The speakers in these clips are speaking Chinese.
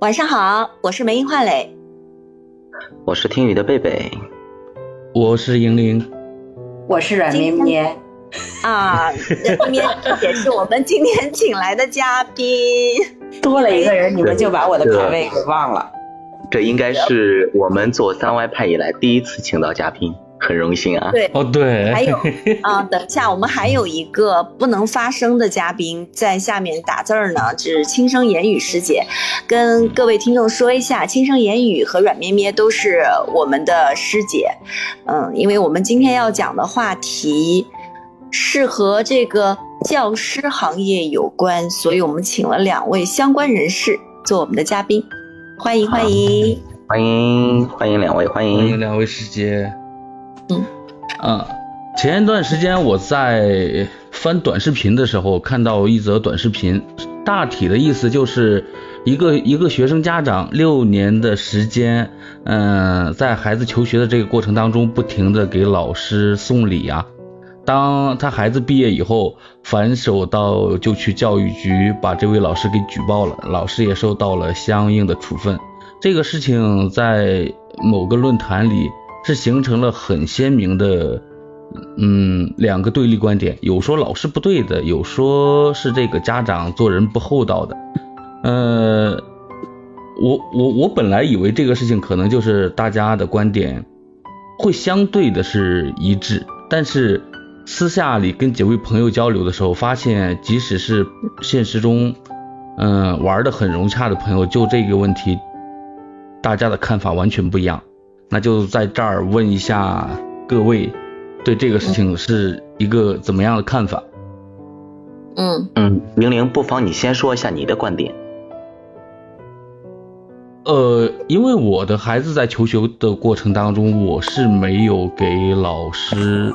晚上好，我是梅英焕磊，我是听雨的贝贝，我是莹莹，我是阮绵绵。啊，软绵也是我们今天请来的嘉宾。多了一个人，你们就把我的排位给忘了。这应该是我们做三 Y 派以来第一次请到嘉宾。很荣幸啊！对，哦对，还有 啊，等一下，我们还有一个不能发声的嘉宾在下面打字儿呢，是轻声言语师姐，跟各位听众说一下，轻声言语和软咩咩都是我们的师姐，嗯，因为我们今天要讲的话题是和这个教师行业有关，所以我们请了两位相关人士做我们的嘉宾，欢迎欢迎。欢迎欢迎两位欢迎。欢迎两位师姐。嗯，啊，前一段时间我在翻短视频的时候看到一则短视频，大体的意思就是一个一个学生家长六年的时间，嗯，在孩子求学的这个过程当中，不停的给老师送礼啊。当他孩子毕业以后，反手到就去教育局把这位老师给举报了，老师也受到了相应的处分。这个事情在某个论坛里。是形成了很鲜明的，嗯，两个对立观点，有说老师不对的，有说是这个家长做人不厚道的。呃，我我我本来以为这个事情可能就是大家的观点会相对的是一致，但是私下里跟几位朋友交流的时候，发现即使是现实中，嗯，玩的很融洽的朋友，就这个问题，大家的看法完全不一样。那就在这儿问一下各位，对这个事情是一个怎么样的看法？嗯嗯，玲玲，不妨你先说一下你的观点。呃，因为我的孩子在求学的过程当中，我是没有给老师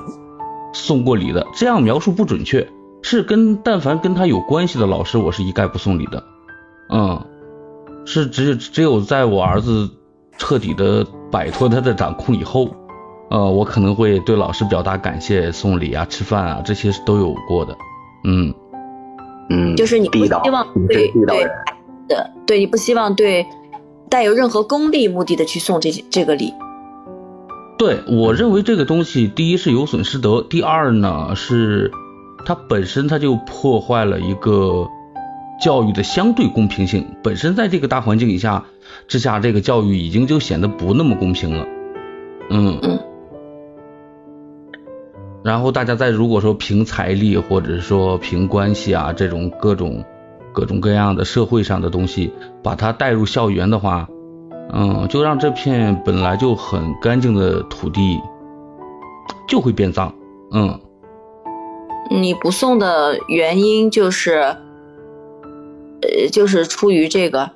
送过礼的。这样描述不准确，是跟但凡跟他有关系的老师，我是一概不送礼的。嗯，是只只有在我儿子。彻底的摆脱他的掌控以后，呃，我可能会对老师表达感谢，送礼啊，吃饭啊，这些是都有过的。嗯嗯，就是你不希望对对的，对你不希望对带有任何功利目的的去送这这个礼。对我认为这个东西，第一是有损失德，第二呢是它本身它就破坏了一个教育的相对公平性，本身在这个大环境以下。之下，这个教育已经就显得不那么公平了，嗯，然后大家再如果说凭财力或者说凭关系啊这种各种各种各样的社会上的东西，把它带入校园的话，嗯，就让这片本来就很干净的土地就会变脏，嗯。你不送的原因就是，呃，就是出于这个。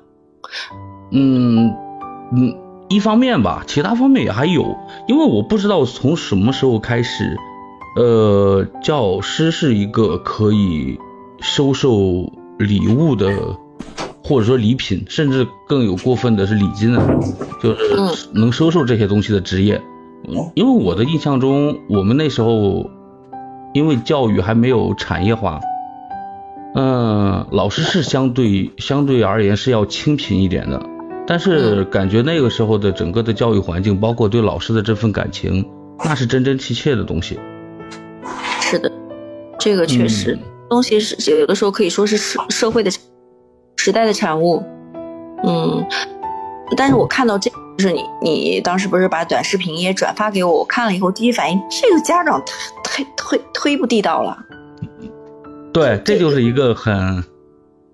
嗯嗯，一方面吧，其他方面也还有，因为我不知道从什么时候开始，呃，教师是一个可以收受礼物的，或者说礼品，甚至更有过分的是礼金啊，就是能收受这些东西的职业。因为我的印象中，我们那时候因为教育还没有产业化，嗯，老师是相对相对而言是要清贫一点的。但是感觉那个时候的整个的教育环境，包括对老师的这份感情，那是真真切切的东西。是的，这个确实东西是有的时候可以说是社社会的时代的产物。嗯，但是我看到这，就是你你当时不是把短视频也转发给我，我看了以后第一反应，这个家长太太忒忒不地道了。对，这就是一个很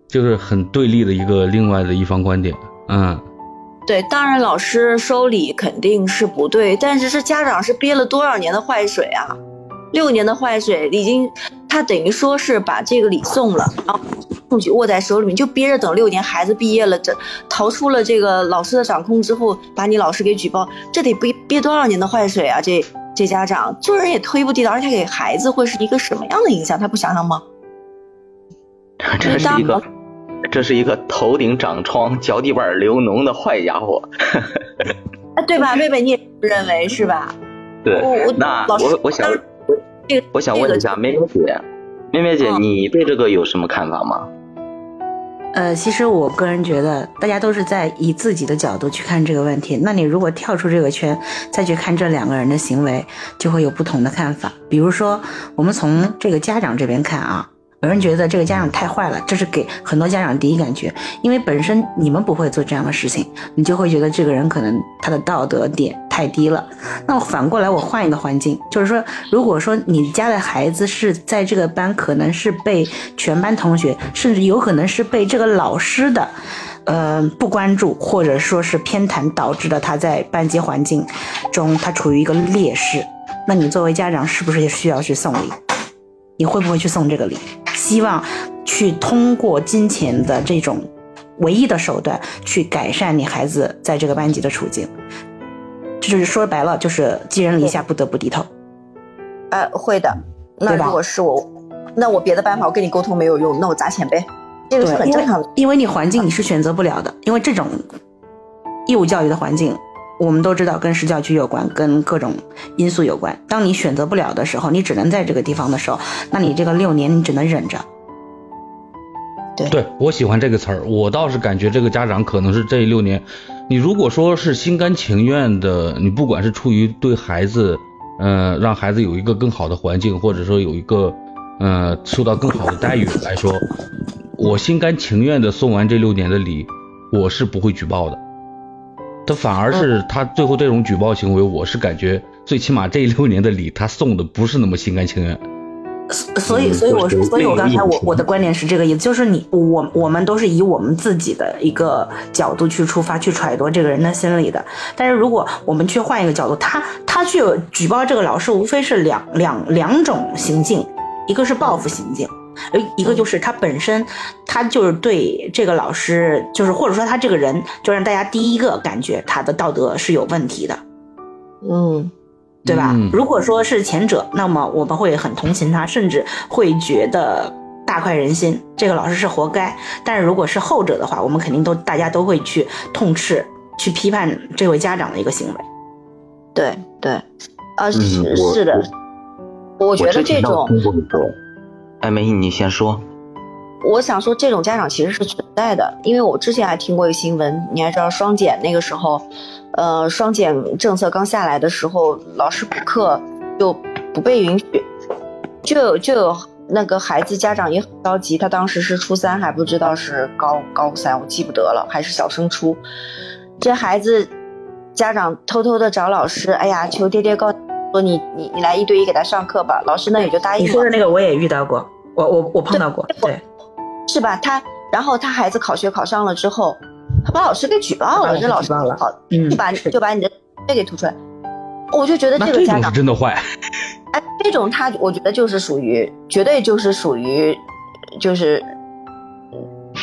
就是很对立的一个另外的一方观点。嗯，对，当然老师收礼肯定是不对，但是这家长是憋了多少年的坏水啊？六年的坏水已经，他等于说是把这个礼送了，然后送去握在手里面，就憋着等六年孩子毕业了，这逃出了这个老师的掌控之后，把你老师给举报，这得憋憋多少年的坏水啊？这这家长做人也忒不地道，而且给孩子会是一个什么样的影响？他不想想吗？这是一个。这是一个头顶长疮、脚底板流脓的坏家伙，啊，对吧？妹妹，你也不认为是吧？对，那我我想，我想问一下妹妹姐，妹妹姐，你对这个有什么看法吗？呃，其实我个人觉得，大家都是在以自己的角度去看这个问题。那你如果跳出这个圈，再去看这两个人的行为，就会有不同的看法。比如说，我们从这个家长这边看啊。有人觉得这个家长太坏了，这是给很多家长第一感觉，因为本身你们不会做这样的事情，你就会觉得这个人可能他的道德点太低了。那反过来，我换一个环境，就是说，如果说你家的孩子是在这个班，可能是被全班同学，甚至有可能是被这个老师的，呃，不关注或者说是偏袒导致的，他在班级环境中他处于一个劣势，那你作为家长是不是也需要去送礼？你会不会去送这个礼？希望去通过金钱的这种唯一的手段去改善你孩子在这个班级的处境，这就是说白了，就是寄人篱下不得不低头。呃，会的。那如果是我，那我别的办法我跟你沟通没有用，那我砸钱呗，这个是很正常的。因为你环境你是选择不了的，因为这种义务教育的环境。我们都知道跟市教区有关，跟各种因素有关。当你选择不了的时候，你只能在这个地方的时候，那你这个六年你只能忍着。对，对我喜欢这个词儿。我倒是感觉这个家长可能是这六年，你如果说是心甘情愿的，你不管是出于对孩子，呃，让孩子有一个更好的环境，或者说有一个，呃，受到更好的待遇来说，我心甘情愿的送完这六年的礼，我是不会举报的。他反而是他最后这种举报行为，我是感觉最起码这六年的礼他送的不是那么心甘情愿。所以，所以我，所以我刚才我我的观点是这个意思，就是你我我们都是以我们自己的一个角度去出发去揣度这个人的心理的。但是如果我们去换一个角度，他他去举报这个老师，无非是两两两种行径，一个是报复行径。呃，一个就是他本身，他就是对这个老师，就是或者说他这个人，就让大家第一个感觉他的道德是有问题的，嗯，对吧？如果说是前者，那么我们会很同情他，甚至会觉得大快人心，这个老师是活该。但是如果是后者的话，我们肯定都大家都会去痛斥、去批判这位家长的一个行为。对对，啊是是的，我觉得这种。艾梅，你先说。我想说，这种家长其实是存在的，因为我之前还听过一个新闻，你还知道双减那个时候，呃，双减政策刚下来的时候，老师补课就不被允许，就有就有那个孩子家长也很着急，他当时是初三，还不知道是高高三，我记不得了，还是小升初。这孩子家长偷偷的找老师，哎呀，求爹爹告。说你你你来一对一给他上课吧，老师呢也就答应了。你说的那个我也遇到过，我我我碰到过，对，是吧？他然后他孩子考学考上了之后，他把老师给举报了，这老师好，就把就把你的这给吐出来。我就觉得这个家长真的坏。哎，这种他我觉得就是属于绝对就是属于就是，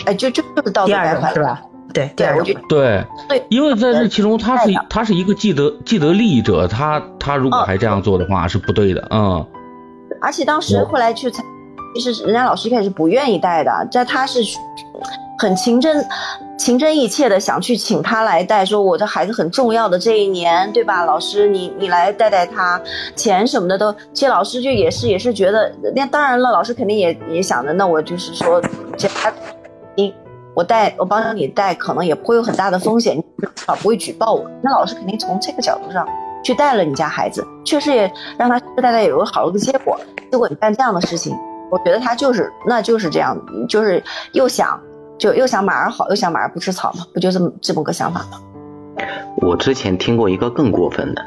哎就就就是道德败坏是吧？对，第二种对对，因为在这其中，他是他是一个既得既得利益者，他他如果还这样做的话是不对的，嗯。而且当时后来去采，其实人家老师一开始不愿意带的，在他是很情真情真意切的想去请他来带，说我的孩子很重要的这一年，对吧？老师你你来带带他，钱什么的都，其实老师就也是也是觉得，那当然了，老师肯定也也想着，那我就是说，这他你。我带我帮你带，可能也不会有很大的风险，至少不会举报我。那老师肯定从这个角度上去带了你家孩子，确实也让他带带有个好的结果。结果你干这样的事情，我觉得他就是那就是这样，就是又想就又想马儿好，又想马儿不吃草嘛，不就这么这么个想法吗？我之前听过一个更过分的，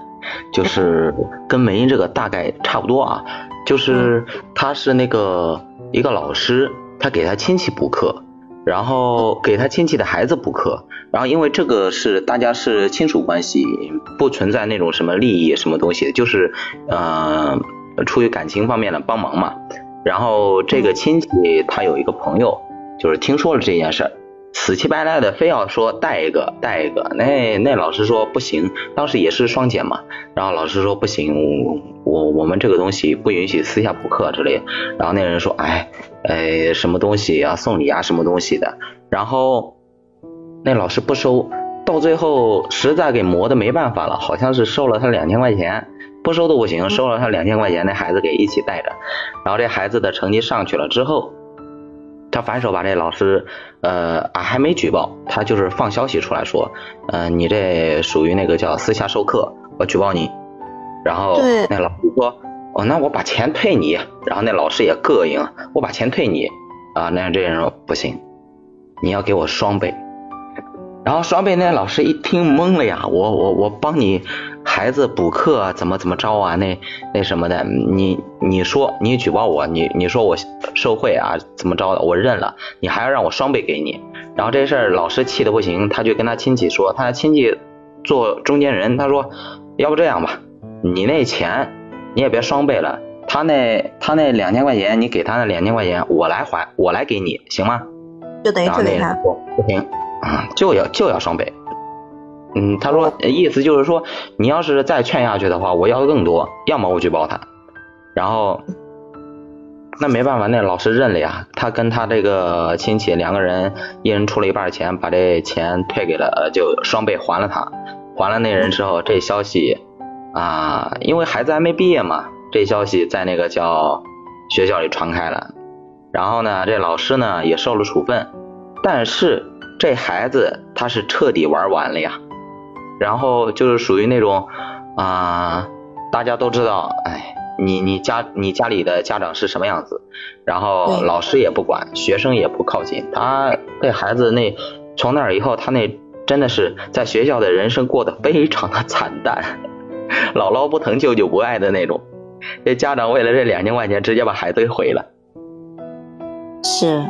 就是跟梅英这个大概差不多啊，就是他是那个一个老师，他给他亲戚补课。然后给他亲戚的孩子补课，然后因为这个是大家是亲属关系，不存在那种什么利益什么东西，就是呃出于感情方面的帮忙嘛。然后这个亲戚他有一个朋友，就是听说了这件事儿。死乞白赖的非要说带一个带一个，那那老师说不行，当时也是双减嘛，然后老师说不行，我我们这个东西不允许私下补课之类，然后那人说哎哎什么东西啊送礼啊什么东西的，然后那老师不收，到最后实在给磨的没办法了，好像是收了他两千块钱，不收都不行，收了他两千块钱，那孩子给一起带着，然后这孩子的成绩上去了之后。他反手把这老师，呃啊还没举报，他就是放消息出来说，呃你这属于那个叫私下授课，我举报你。然后对那老师说，哦那我把钱退你。然后那老师也膈应，我把钱退你啊。那这人说不行，你要给我双倍。然后双倍那老师一听懵了呀，我我我帮你孩子补课啊怎么怎么着啊？那那什么的，你你说你举报我，你你说我受贿啊怎么着的，我认了，你还要让我双倍给你。然后这事儿老师气的不行，他就跟他亲戚说，他亲戚做中间人，他说要不这样吧，你那钱你也别双倍了，他那他那两千块钱你给他那两千块钱我来还，我来给你行吗？就等于退给他。不行，啊，就要就要双倍。嗯，他说意思就是说，你要是再劝下去的话，我要的更多，要么我举报他。然后，那没办法，那老师认了呀。他跟他这个亲戚两个人，一人出了一半钱，把这钱退给了，就双倍还了他。还了那人之后，这消息啊，因为孩子还没毕业嘛，这消息在那个叫学校里传开了。然后呢，这老师呢也受了处分，但是这孩子他是彻底玩完了呀。然后就是属于那种啊、大家都知道，哎，你你家你家里的家长是什么样子，然后老师也不管，学生也不靠近，他这孩子那从那儿以后，他那真的是在学校的人生过得非常的惨淡，姥姥不疼，舅舅不爱的那种。这家长为了这两千块钱，直接把孩子给毁了。是，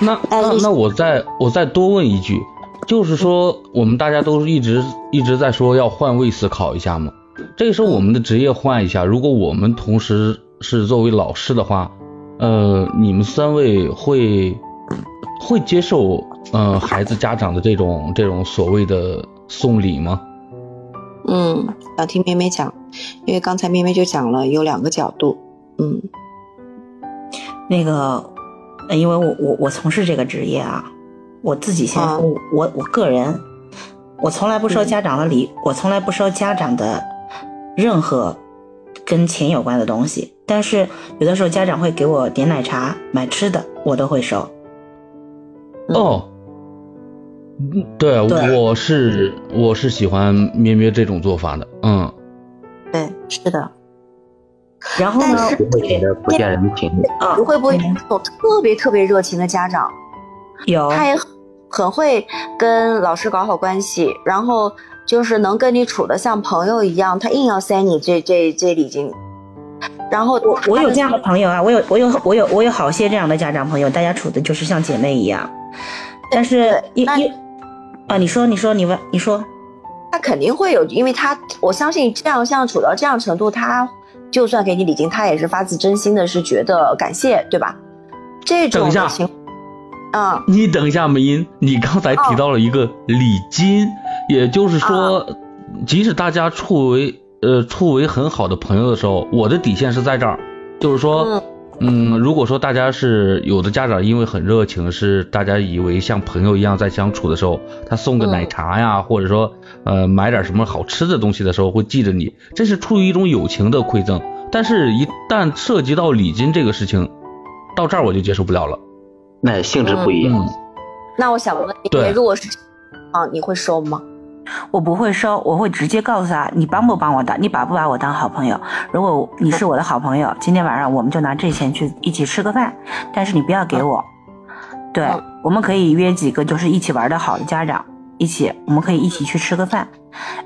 那那那我再我再多问一句，就是说我们大家都一直一直在说要换位思考一下嘛，这个时候我们的职业换一下，如果我们同时是作为老师的话，呃，你们三位会会接受呃孩子家长的这种这种所谓的送礼吗？嗯，想听咩咩讲，因为刚才咩咩就讲了有两个角度。嗯那个，呃因为我我我从事这个职业啊，我自己先说，啊我我个人，我从来不收家长的礼，我从来不收家长的任何跟钱有关的东西。但是有的时候家长会给我点奶茶、买吃的，我都会收。嗯哦，嗯对，对我是我是喜欢咩咩这种做法的，嗯。对，是的。然后呢但，是不会觉得不见人情。啊，会不会嗯有特别特别热情的家长？有他也很很会跟老师搞好关系，然后就是能跟你处的像朋友一样，他硬要塞你这这这礼金。然后我我有这样的的，朋友啊，我有我有我有我有好些这样的家长朋友，大家处的就是像姐妹一样。但是一那一啊，你说你说你问你说，他肯定会有，因为他我相信这样像处到这样程度，他就算给你礼金，他也是发自真心的，是觉得感谢，对吧？这种情，嗯，你等一下，梅英，你刚才提到了一个礼金，也就是说，即使大家处为呃处为很好的朋友的时候，我的底线是在这儿，就是说，嗯。如果说大家是有的家长因为很热情，是大家以为像朋友一样在相处的时候，他送个嗯奶茶呀，或者说呃买点什么好吃的东西的时候会记着你，这是出于一种友情的馈赠。但是，一旦涉及到礼金这个事情，到这儿我就接受不了了。那性质不一样。嗯。那我想问你，对如果是啊，你会收吗？我不会收，我会直接告诉他，你帮不帮我当，你把不把我当好朋友。如果你是我的好朋友，今天晚上我们就拿这钱去一起吃个饭，但是你不要给我。对嗯，我们可以约几个就是一起玩的好的家长，一起，我们可以一起去吃个饭。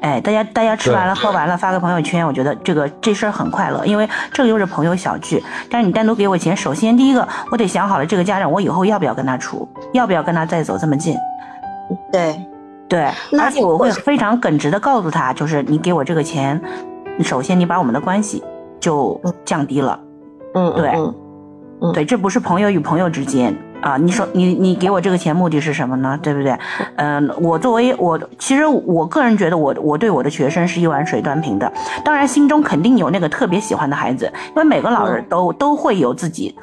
哎，大家大家吃完了喝完了发个朋友圈，我觉得这个这事儿很快乐，因为这个又是朋友小聚。但是你单独给我钱，首先第一个我得想好了这个家长我以后要不要跟他处，要不要跟他再走这么近。对，对，而且我会非常耿直的告诉他，就是你给我这个钱，首先你把我们的关系就降低了。嗯，对嗯嗯对，这不是朋友与朋友之间啊。你说你你给我这个钱目的是什么呢？对不对？嗯、我作为我，其实我个人觉得我我对我的学生是一碗水端平的。当然，心中肯定有那个特别喜欢的孩子，因为每个老师嗯都、都会有自己。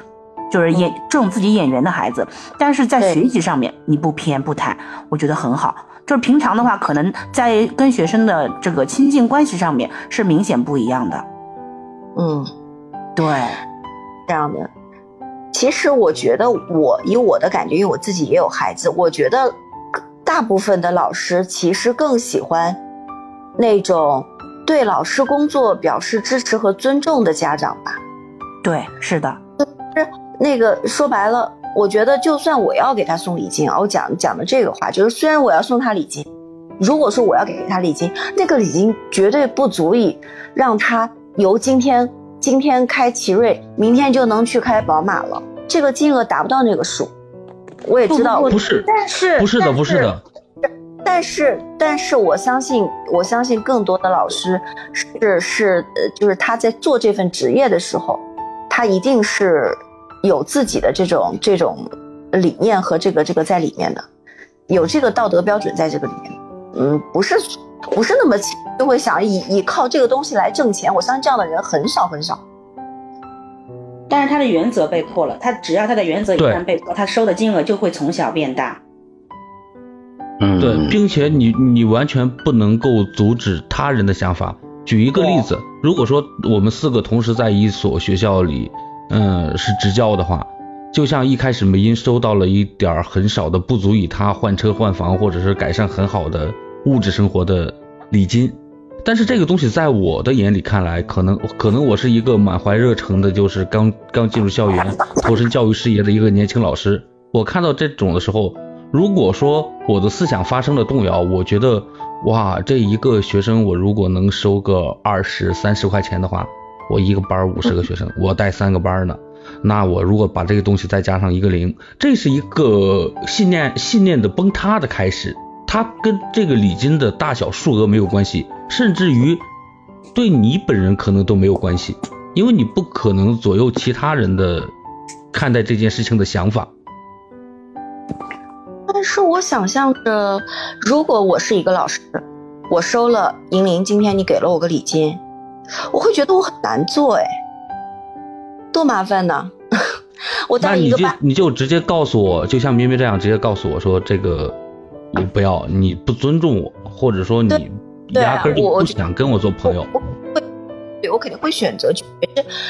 就是演这种自己眼缘的孩子，但是在学习上面你不偏不袒，我觉得很好。就是平常的话，可能在跟学生的这个亲近关系上面是明显不一样的。嗯，对，这样的。其实我觉得我以我的感觉，因为我自己也有孩子，我觉得大部分的老师其实更喜欢那种对老师工作表示支持和尊重的家长吧。对，是的，是那个说白了，我觉得就算我要给他送礼金啊，我讲讲的这个话，就是虽然我要送他礼金，如果说我要给他礼金，那个礼金绝对不足以让他由今天今天开奇瑞，明天就能去开宝马了，这个金额达不到那个数。我也知道，不是，但是不是的，不是的。但是，但是我相信，我相信更多的老师是是呃，就是他在做这份职业的时候。他一定是有自己的这种这种理念和这个这个在里面的，有这个道德标准在这个里面。嗯，不是不是那么就会想以以靠这个东西来挣钱。我相信这样的人很少很少。但是他的原则被破了，他只要他的原则一旦被破，他收的金额就会从小变大。嗯，对，并且你你完全不能够阻止他人的想法。举一个例子，如果说我们四个同时在一所学校里，嗯，是执教的话，就像一开始梅英收到了一点很少的、不足以他换车换房或者是改善很好的物质生活的礼金，但是这个东西在我的眼里看来，可能可能我是一个满怀热诚的，就是刚刚进入校园、投身教育事业的一个年轻老师，我看到这种的时候，如果说我的思想发生了动摇，我觉得。哇，这一个学生我如果能收个二十三十块钱的话，我一个班五十个学生，我带三个班呢，那我如果把这个东西再加上一个零，这是一个信念信念的崩塌的开始。它跟这个礼金的大小数额没有关系，甚至于对你本人可能都没有关系，因为你不可能左右其他人的看待这件事情的想法。但是我想象着，如果我是一个老师，我收了银铃，今天你给了我个礼金，我会觉得我很难做，哎，多麻烦呢。我带一个班，你就直接告诉我，就像咩咩这样，直接告诉我说这个你不要，你不尊重我，或者说你压根就不想跟我做朋友。对，我肯定会选择去。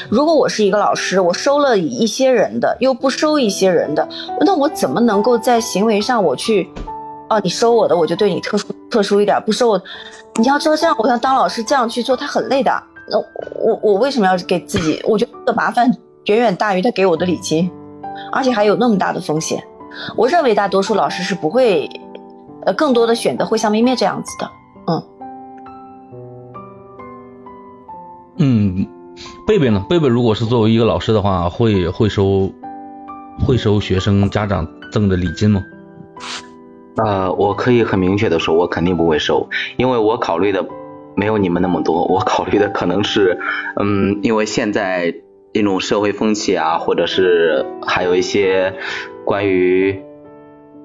如果我是一个老师，我收了一些人的，又不收一些人的，那我怎么能够在行为上我去？哦，你收我的，我就对你特殊特殊一点；不收我，你要知道这样，我想当老师这样去做，他很累的。那我我为什么要给自己？我觉得麻烦远远大于他给我的礼金，而且还有那么大的风险。我认为大多数老师是不会，呃，更多的选择会像咩咩这样子的，嗯。贝贝呢？贝贝如果是作为一个老师的话，会会收会收学生家长赠的礼金吗？呃，我可以很明确的说，我肯定不会收，因为我考虑的没有你们那么多，我考虑的可能是，嗯，因为现在一种社会风气啊，或者是还有一些关于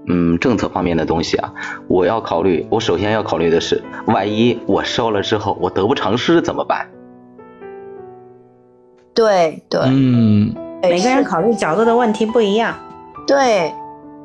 嗯政策方面的东西啊，我要考虑，我首先要考虑的是，万一我收了之后我得不偿失怎么办？对对，嗯，每个人考虑角度的问题不一样。对，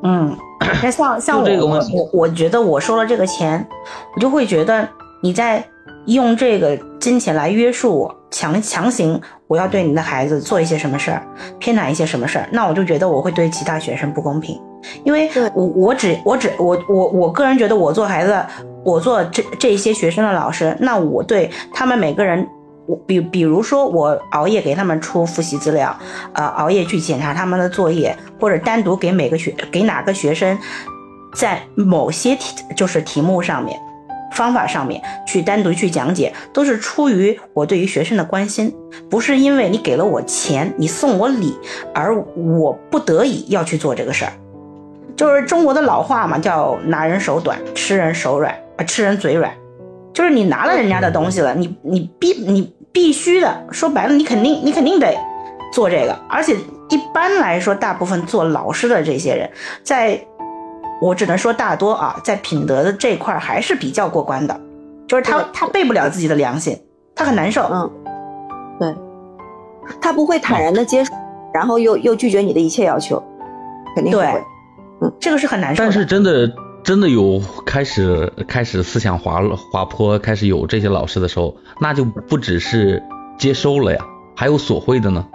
嗯，那像 像我我我觉得我收了这个钱，我就会觉得你在用这个金钱来约束我，强强行我要对你的孩子做一些什么事儿，偏袒一些什么事儿，那我就觉得我会对其他学生不公平，因为我我只我只我我我个人觉得我做孩子，我做这这些学生的老师，那我对他们每个人。我比比如说，我熬夜给他们出复习资料，呃，熬夜去检查他们的作业，或者单独给每个学给哪个学生，在某些题就是题目上面、方法上面去单独去讲解，都是出于我对于学生的关心，不是因为你给了我钱，你送我礼，而我不得已要去做这个事儿。就是中国的老话嘛，叫拿人手短，吃人手软，啊，吃人嘴软。就是你拿了人家的东西了，你你必你必须的，说白了，你肯定你肯定得做这个。而且一般来说，大部分做老师的这些人，在我只能说大多啊，在品德的这块还是比较过关的。就是他他背不了自己的良心，他很难受。嗯，对，他不会坦然的接受，然后又又拒绝你的一切要求，肯定不会。嗯，这个是很难受。但是真的。真的有开始开始思想滑滑坡，开始有这些老师的时候，那就不只是接收了呀，还有索贿的呢。